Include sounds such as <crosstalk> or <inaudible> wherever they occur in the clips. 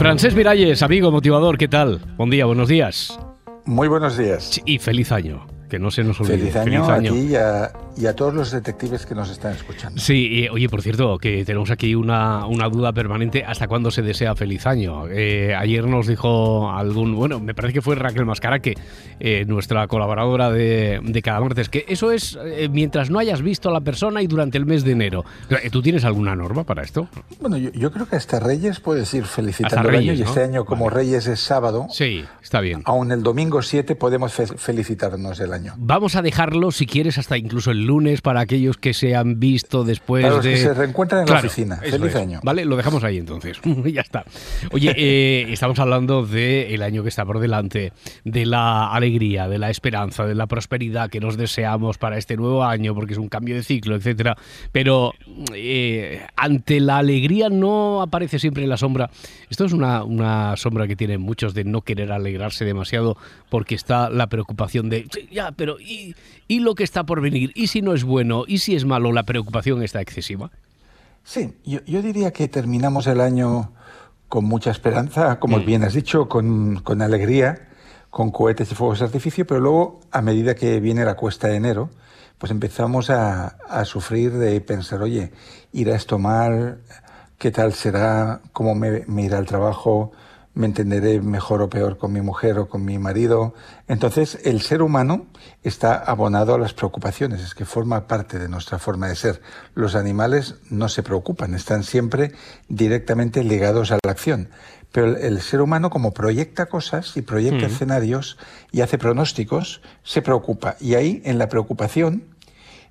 Francés Miralles, amigo motivador, ¿qué tal? Buen día, buenos días. Muy buenos días. Y feliz año que no se nos olvide. Feliz año, a ti y a, y a, todos los detectives que nos están escuchando. Sí, oye, por cierto, que tenemos aquí una, una duda permanente, ¿hasta cuándo se desea feliz año? Eh, ayer nos dijo algún, bueno, me parece que fue Raquel Mascaraque, eh, nuestra colaboradora de, de, cada martes, que eso es eh, mientras no hayas visto a la persona y durante el mes de enero. ¿Tú tienes alguna norma para esto? Bueno, yo, yo creo que hasta Reyes puedes ir felicitando el año y este año como vale. Reyes es sábado. Sí, está bien. Aún el domingo 7 podemos fe felicitarnos el año. Vamos a dejarlo, si quieres, hasta incluso el lunes para aquellos que se han visto después para los de... que se reencuentran en claro, la oficina. Feliz es. año. Vale, lo dejamos ahí entonces. <laughs> ya está. Oye, eh, estamos hablando del el año que está por delante, de la alegría, de la esperanza, de la prosperidad que nos deseamos para este nuevo año, porque es un cambio de ciclo, etcétera. Pero eh, ante la alegría no aparece siempre la sombra. Esto es una, una sombra que tienen muchos de no querer alegrarse demasiado porque está la preocupación de, ya, pero ¿y, ¿y lo que está por venir? ¿Y si no es bueno? ¿Y si es malo? ¿La preocupación está excesiva? Sí, yo, yo diría que terminamos el año con mucha esperanza, como mm. bien has dicho, con, con, alegría, con cohetes y fuegos de artificio, pero luego, a medida que viene la cuesta de enero, pues empezamos a, a sufrir de pensar, oye, irá esto mal, qué tal será, cómo me, me irá el trabajo, me entenderé mejor o peor con mi mujer o con mi marido. Entonces, el ser humano está abonado a las preocupaciones, es que forma parte de nuestra forma de ser. Los animales no se preocupan, están siempre directamente ligados a la acción. Pero el, ser humano, como proyecta cosas y proyecta mm. escenarios y hace pronósticos, se preocupa. Y ahí, en la preocupación,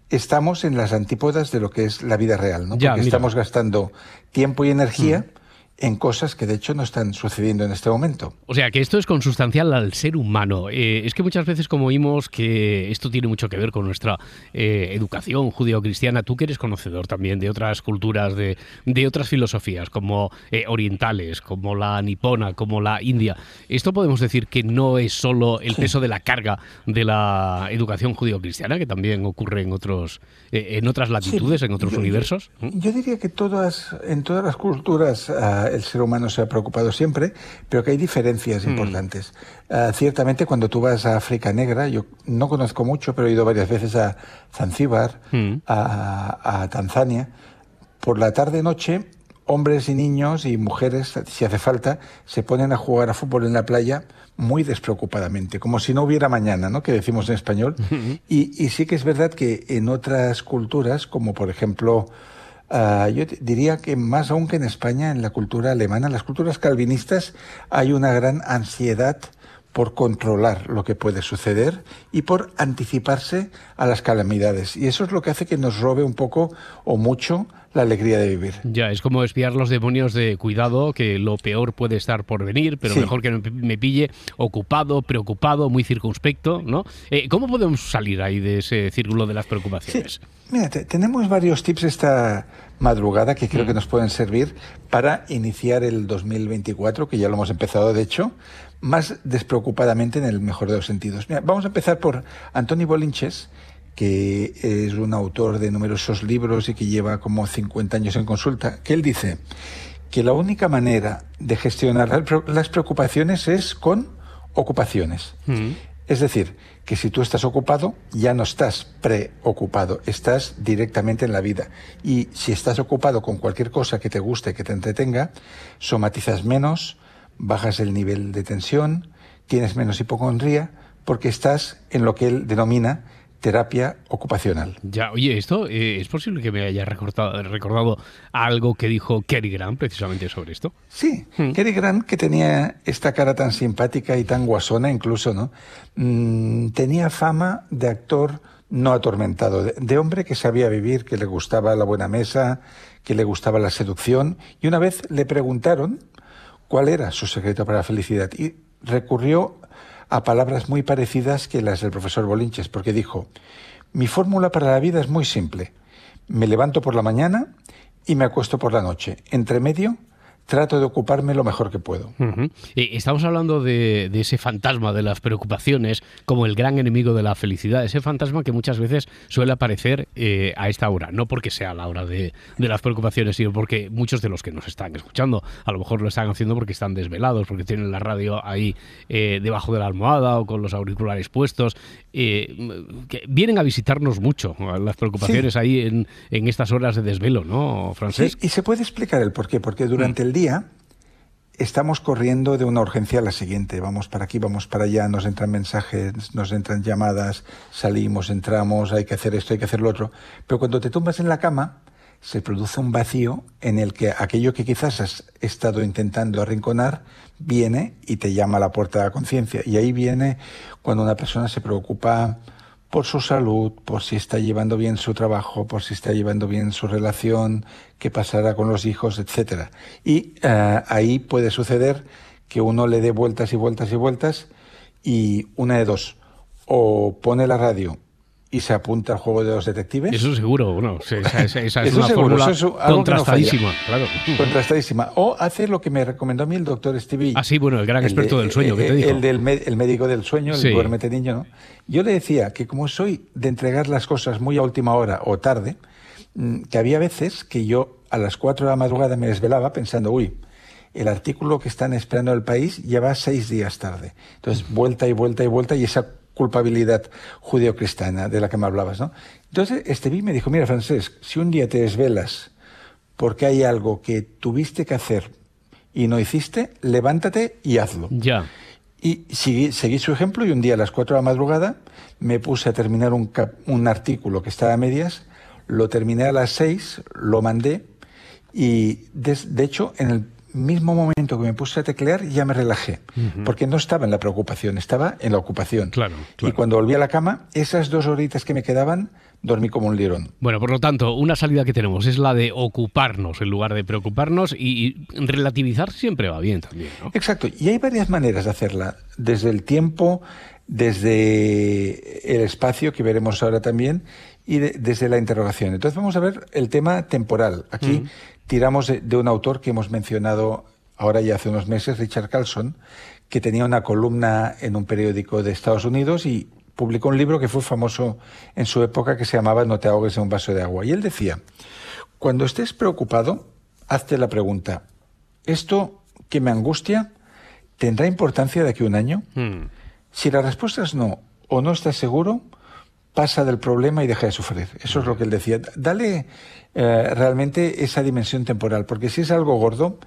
estamos en las antípodas de lo que es la vida real, ¿no? Porque Ya, estamos gastando tiempo y energía mm en cosas que de hecho no están sucediendo en este momento. O sea, que esto es consustancial al ser humano. Eh, es que muchas veces como oímos que esto tiene mucho que ver con nuestra eh, educación judío-cristiana, tú que eres conocedor también de otras culturas, de, de otras filosofías, como eh, orientales, como la nipona, como la india, esto podemos decir que no es solo el sí. peso de la carga de la educación judío-cristiana, que también ocurre en, otros, eh, en otras latitudes, sí. en otros yo, universos. Yo, yo, diría que todas, en todas las culturas... Uh, el ser humano se ha preocupado siempre, pero que hay diferencias mm. importantes. Uh, ciertamente, cuando tú vas a África Negra, yo no conozco mucho, pero he ido varias veces a Zanzíbar, mm. a, a, Tanzania, por la tarde-noche, hombres y niños y mujeres, si hace falta, se ponen a jugar a fútbol en la playa muy despreocupadamente, como si no hubiera mañana, ¿no? que decimos en español. Mm -hmm. y, y sí que es verdad que en otras culturas, como por ejemplo... Uh, yo diría que más aún que en España, en la cultura alemana, en las culturas calvinistas, hay una gran ansiedad por controlar lo que puede suceder y por anticiparse a las calamidades. Y eso es lo que hace que nos robe un poco o mucho la alegría de vivir. Ya, es como espiar los demonios de cuidado, que lo peor puede estar por venir, pero sí. mejor que me pille ocupado, preocupado, muy circunspecto, ¿no? Eh, ¿Cómo podemos salir ahí de ese círculo de las preocupaciones? Sí. Mira, te, tenemos varios tips esta madrugada que creo mm. que nos pueden servir para iniciar el 2024, que ya lo hemos empezado de hecho, más despreocupadamente en el mejor de los sentidos. Mira, vamos a empezar por Antoni Bolinches, que es un autor de numerosos libros y que lleva como 50 años en consulta, que él dice que la única manera de gestionar las preocupaciones es con ocupaciones. Mm. Es decir, que si tú estás ocupado, ya no estás preocupado, estás directamente en la vida. Y si estás ocupado con cualquier cosa que te guste, que te entretenga, somatizas menos, bajas el nivel de tensión, tienes menos hipocondría, porque estás en lo que él denomina terapia ocupacional. Ya, oye, esto eh, es posible que me haya recordado, recordado, algo que dijo Cary Grant precisamente sobre esto. Sí, mm. Cary Grant que tenía esta cara tan simpática y tan guasona incluso, ¿no? Mm, tenía fama de actor no atormentado, de, de, hombre que sabía vivir, que le gustaba la buena mesa, que le gustaba la seducción, y una vez le preguntaron cuál era su secreto para la felicidad y recurrió a palabras muy parecidas que las del profesor Bolinches, porque dijo, mi fórmula para la vida es muy simple. Me levanto por la mañana y me acuesto por la noche. Entre medio, trato de ocuparme lo mejor que puedo. Estamos hablando de, ese fantasma de las preocupaciones como el gran enemigo de la felicidad, ese fantasma que muchas veces suele aparecer eh, a esta hora, no porque sea la hora de, las preocupaciones, sino porque muchos de los que nos están escuchando a lo mejor lo están haciendo porque están desvelados, porque tienen la radio ahí eh, debajo de la almohada o con los auriculares puestos, eh, que vienen a visitarnos mucho las preocupaciones ahí en, estas horas de desvelo, ¿no, Francés? y se puede explicar el por qué, porque durante mm. el día estamos corriendo de una urgencia a la siguiente. Vamos para aquí, vamos para allá, nos entran mensajes, nos entran llamadas, salimos, entramos, hay que hacer esto, hay que hacer lo otro. Pero cuando te tumbas en la cama, se produce un vacío en el que aquello que quizás has estado intentando arrinconar viene y te llama a la puerta de la conciencia. Y ahí viene cuando una persona se preocupa por su salud, por si está llevando bien su trabajo, por si está llevando bien su relación, qué pasará con los hijos, etcétera. Y eh, ahí puede suceder que uno le dé vueltas y vueltas y vueltas y una de dos, o pone la radio y se apunta al juego de los detectives. Eso seguro, bueno, esa, es una fórmula contrastadísima, claro. Contrastadísima. O hace lo que me recomendó a mí el doctor Stevie. Ah, sí, bueno, el gran experto del sueño, ¿qué te dijo? El, del el médico del sueño, el duérmete niño, ¿no? Yo le decía que como soy de entregar las cosas muy a última hora o tarde, mm, que había veces que yo a las 4 de la madrugada me desvelaba pensando, uy, el artículo que están esperando el país lleva seis días tarde. Entonces, vuelta y vuelta y vuelta y esa culpabilidad judeocristiana de la que me hablabas, ¿no? Entonces, este vi me dijo, mira, Francesc, si un día te desvelas porque hay algo que tuviste que hacer y no hiciste, levántate y hazlo. Ya. Y seguí, su ejemplo y un día a las 4 de la madrugada me puse a terminar un, un artículo que estaba a medias, lo terminé a las 6, lo mandé y de hecho en el mismo momento que me puse a teclear ya me relajé, porque no estaba en la preocupación, estaba en la ocupación. Claro, Y cuando volví a la cama, esas dos horitas que me quedaban, dormí como un lirón. Bueno, por lo tanto, una salida que tenemos es la de ocuparnos en lugar de preocuparnos y, relativizar siempre va bien también. ¿no? Exacto, y hay varias maneras de hacerla, desde el tiempo, desde el espacio, que veremos ahora también, y desde la interrogación. Entonces vamos a ver el tema temporal. Aquí tiramos de, un autor que hemos mencionado ahora ya hace unos meses, Richard Carlson, que tenía una columna en un periódico de Estados Unidos y publicó un libro que fue famoso en su época que se llamaba No te ahogues en un vaso de agua. Y él decía, cuando estés preocupado, hazte la pregunta, ¿esto que me angustia tendrá importancia de aquí a un año? Hmm. Si la respuesta es no o no estás seguro, pasa del problema y deja de sufrir. Eso es lo que él decía. Dale eh, realmente esa dimensión temporal, porque si es algo gordo,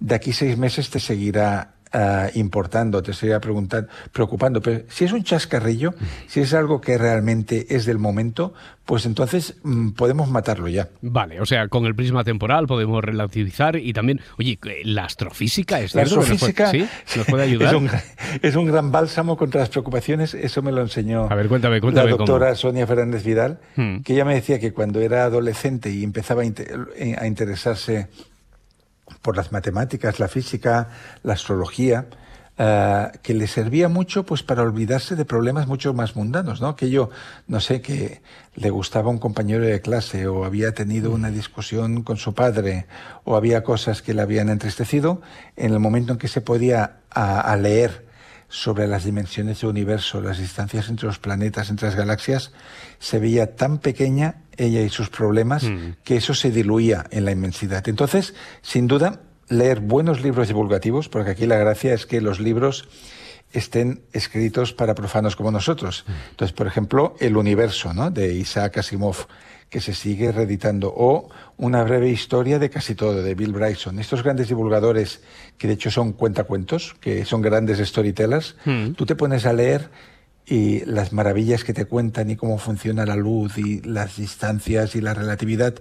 de aquí seis meses te seguirá uh, importando, te seguirá preguntando, preocupando. Pero si es un chascarrillo, si es algo que realmente es del momento, pues entonces mm, podemos matarlo ya. Vale, o sea, con el prisma temporal podemos relativizar y también, oye, la astrofísica es La astrofísica ¿sí? ¿Nos puede <laughs> ayudar? Es un, gran bálsamo contra las preocupaciones, eso me lo enseñó a ver, cuéntame, cuéntame la doctora Sonia Fernández Vidal, hmm. que ella me decía que cuando era adolescente y empezaba a interesarse por las matemáticas, la física, la astrología, eh, que le servía mucho pues para olvidarse de problemas mucho más mundanos, ¿no? Que yo, no sé, que le gustaba un compañero de clase o había tenido una discusión con su padre o había cosas que le habían entristecido, en el momento en que se podía a leer sobre las dimensiones del universo, las distancias entre los planetas, entre las galaxias, se veía tan pequeña ella y sus problemas mm. que eso se diluía en la inmensidad. Entonces, sin duda, leer buenos libros divulgativos, porque aquí la gracia es que los libros estén escritos para profanos como nosotros. Entonces, por ejemplo, El universo, ¿no? de Isaac Asimov, que se sigue reeditando, o Una breve historia de casi todo, de Bill Bryson. Estos grandes divulgadores, que de hecho son cuentacuentos, que son grandes storytellers, mm. tú te pones a leer y las maravillas que te cuentan y cómo funciona la luz y las distancias y la relatividad.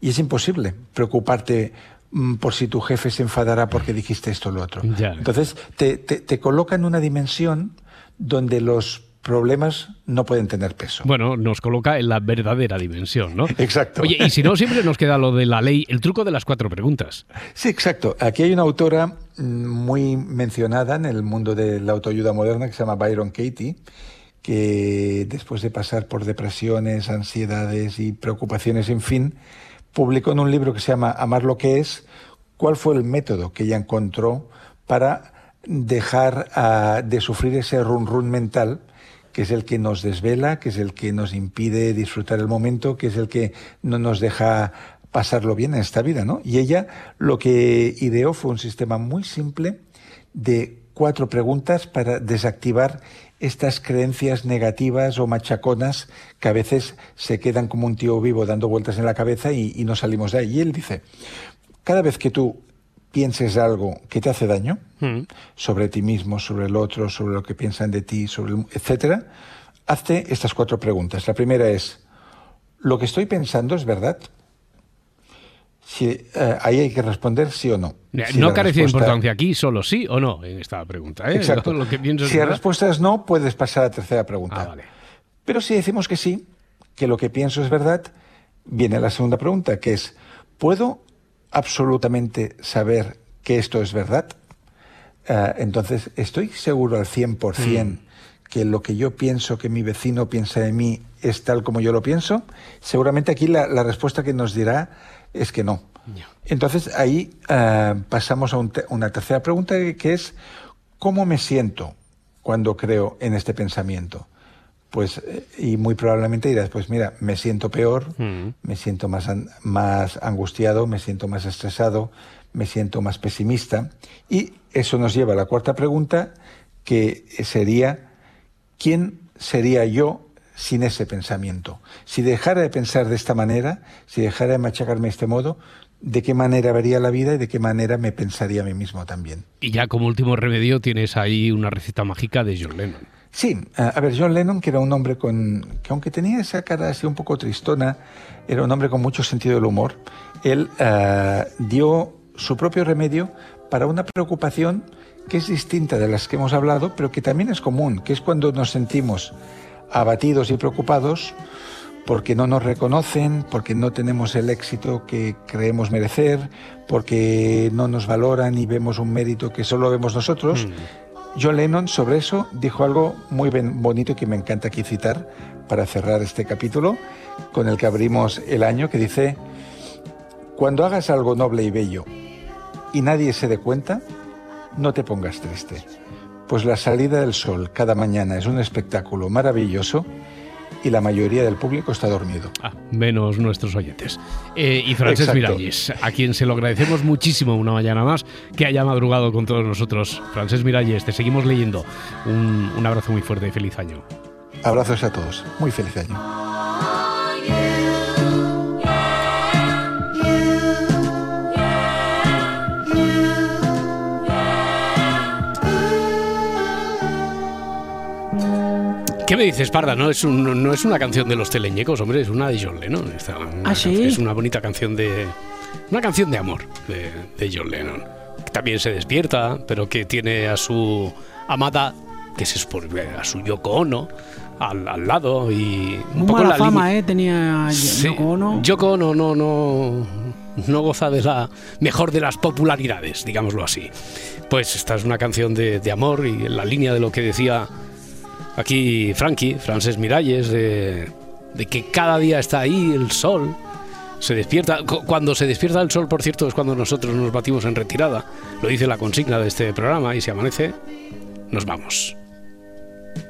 Y es imposible preocuparte mm, por si tu jefe se enfadará porque dijiste esto o lo otro. Entonces, te, te, te coloca en una dimensión donde los problemas no pueden tener peso. Bueno, nos coloca en la verdadera dimensión, ¿no? <laughs> Exacto. Oye, y si no, siempre nos queda lo de la ley, el truco de las cuatro preguntas. Sí, exacto. Aquí hay una autora muy mencionada en el mundo de la autoayuda moderna que se llama Byron Katie, que después de pasar por depresiones, ansiedades y preocupaciones, en fin, publicó en un libro que se llama Amar lo que es, cuál fue el método que ella encontró para dejar ah, de sufrir ese run run mental que es el que nos desvela, que es el que nos impide disfrutar el momento, que es el que no nos deja pasarlo bien en esta vida, ¿no? Y ella lo que ideó fue un sistema muy simple de cuatro preguntas para desactivar estas creencias negativas o machaconas que a veces se quedan como un tío vivo dando vueltas en la cabeza y, no salimos de ahí. Y él dice, cada vez que tú pienses algo que te hace daño mm. sobre ti mismo, sobre el otro, sobre lo que piensan de ti, sobre el, etcétera, hazte estas cuatro preguntas. La primera es, ¿lo que estoy pensando es verdad? Si, eh, ahí hay que responder sí o no. no carece de importancia aquí, solo sí o no en esta pregunta. ¿eh? Exacto. <laughs> si la respuesta es no, puedes pasar a la tercera pregunta. Ah, vale. Pero si decimos que sí, que lo que pienso es verdad, viene la segunda pregunta, que es, ¿puedo absolutamente saber que esto es verdad, eh, entonces estoy seguro al 100% mm. que lo que yo pienso, que mi vecino piensa de mí, es tal como yo lo pienso. Seguramente aquí la, respuesta que nos dirá es que no. Entonces ahí eh, pasamos a una tercera pregunta que es, ¿cómo me siento cuando creo en este pensamiento? Pues y muy probablemente dirás, pues mira, me siento peor, mm. me siento más, más angustiado, me siento más estresado, me siento más pesimista. Y eso nos lleva a la cuarta pregunta, que sería, ¿quién sería yo sin ese pensamiento? Si dejara de pensar de esta manera, si dejara de machacarme de este modo, ¿de qué manera vería la vida y de qué manera me pensaría a mí mismo también? Y ya como último remedio tienes ahí una receta mágica de John Lennon. Sí, a ver, John Lennon, que era un hombre con, que aunque tenía esa cara así un poco tristona, era un hombre con mucho sentido del humor, él eh, dio su propio remedio para una preocupación que es distinta de las que hemos hablado, pero que también es común, que es cuando nos sentimos abatidos y preocupados porque no nos reconocen, porque no tenemos el éxito que creemos merecer, porque no nos valoran y vemos un mérito que solo vemos nosotros. Mm. John Lennon sobre eso dijo algo muy bonito que me encanta aquí citar para cerrar este capítulo con el que abrimos el año, que dice, cuando hagas algo noble y bello y nadie se dé cuenta, no te pongas triste, pues la salida del sol cada mañana es un espectáculo maravilloso y la mayoría del público está dormido. Ah, menos nuestros oyentes. Eh, y Frances Miralles, a quien se lo agradecemos muchísimo una mañana más que haya madrugado con todos nosotros. Frances Miralles, te seguimos leyendo. Un, un abrazo muy fuerte y feliz año. Abrazos a todos. Muy feliz año. ¿Qué me dices, Parda? No es, no es una canción de los teleñecos, hombre, es una de John Lennon. ¿Ah, sí? Es una bonita canción de. Una canción de amor de, John Lennon. Que también se despierta, pero que tiene a su amada, que se supone a su Yoko Ono, al, al lado y. Muy mala fama, ¿eh? Tenía Yoko Ono. Yoko Ono no, no, no goza de la mejor de las popularidades, digámoslo así. Pues esta es una canción de, de amor y en la línea de lo que decía Aquí Frankie, Frances Miralles, de, que cada día está ahí el sol, se despierta. Cuando se despierta el sol, por cierto, es cuando nosotros nos batimos en retirada. Lo dice la consigna de este programa y si amanece, nos vamos.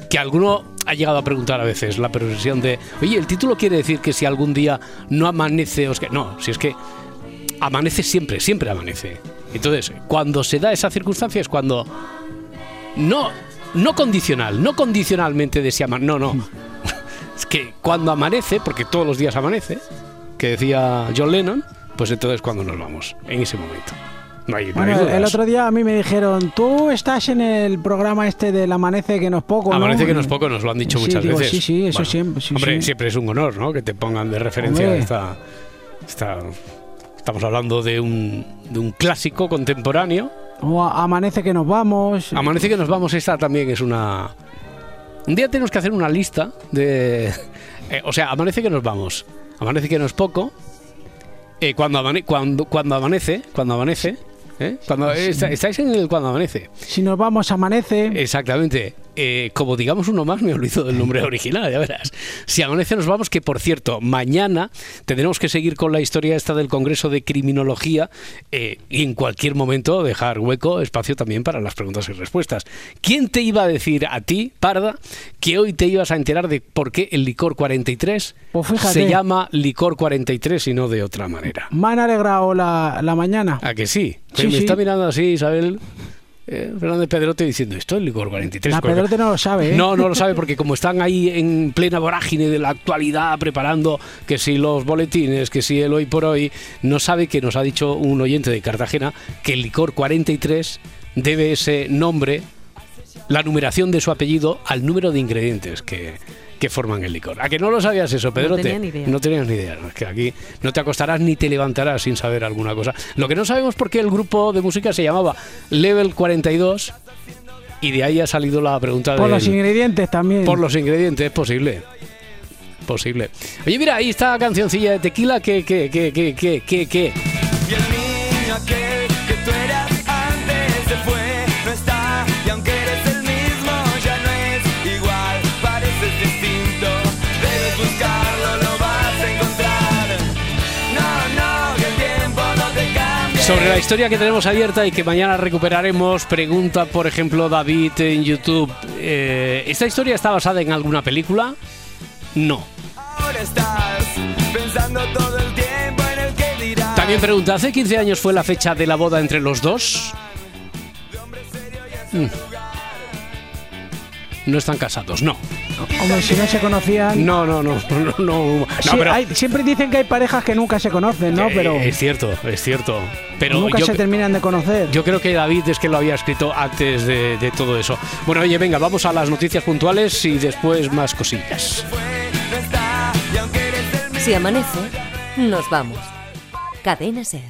Que alguno ha llegado a preguntar a veces la profesión de, oye, el título quiere decir que si algún día no amanece, os que no, si es que amanece siempre, siempre amanece. Entonces, cuando se da esa circunstancia es cuando no no condicional, no condicionalmente de si no, no. <laughs> es que cuando amanece, porque todos los días amanece, que decía John Lennon, pues entonces cuando nos vamos, en ese momento. No hay, bueno, el otro día a mí me dijeron, tú estás en el programa este del Amanece que no es poco. Amanece que no es poco, nos lo han dicho muchas veces. Sí, sí, eso siempre. hombre, siempre es un honor, ¿no? Que te pongan de referencia esta, esta, Estamos hablando de un, de un clásico contemporáneo o amanece que nos vamos. Amanece que nos vamos, esta también es una... Un día tenemos que hacer una lista de... Eh, o sea, amanece que nos vamos. Amanece que no es poco. Eh, cuando, cuando, cuando amanece, cuando amanece, ¿eh? Cuando estáis en el cuando amanece. Si nos vamos, amanece. Exactamente. Eh, como digamos uno más, me olvido del nombre original, ya verás. Si amanece nos vamos, que por cierto, mañana tendremos que seguir con la historia esta del Congreso de Criminología eh, y en cualquier momento dejar hueco, espacio también para las preguntas y respuestas. ¿Quién te iba a decir a ti, Parda, que hoy te ibas a enterar de por qué el licor 43 Pues se llama licor 43 y no de otra manera? Me han alegrado la, la mañana. ¿A que sí? Sí, me está mirando así Isabel eh, Fernández Pedrote diciendo, esto es licor 43. La Pedrote no lo sabe, ¿eh? No, no lo sabe porque como están ahí en plena vorágine de la actualidad preparando que si los boletines, que si el hoy por hoy, no sabe que nos ha dicho un oyente de Cartagena que el licor 43 debe ese nombre, la numeración de su apellido, al número de ingredientes que, que forman el licor. ¿A que no lo sabías eso, Pedrote? tenía ni idea. No tenías ni idea. Es que aquí no te acostarás ni te levantarás sin saber alguna cosa. Lo que no sabemos por qué el grupo de música se llamaba Level 42 y de ahí ha salido la pregunta Por del- los ingredientes también. por los ingredientes, es posible. Posible. Oye, mira, ahí está cancioncilla de tequila que, que, que, que, que, que, que. Sobre la historia que tenemos abierta y que mañana recuperaremos, pregunta, por ejemplo, David en YouTube. eh, ¿Esta historia está basada en alguna película? No. Ahora estás pensando todo el tiempo en el que dirás. También pregunta, ¿hace 15 años fue la fecha de la boda entre los dos? Mm. No están casados, no. Hombre, si no se conocían. No, no, no, no, <laughs> no. no, no, Sí, pero- hay- siempre dicen que hay parejas que nunca se conocen, ¿no? Eh, Pero Es cierto, es cierto. Pero nunca yo, se terminan de conocer. yo creo que David es que lo había escrito antes de, de todo eso. Bueno, oye, venga, vamos a las noticias puntuales y después más cosillas. Si amanece, nos vamos. Cadena Ser.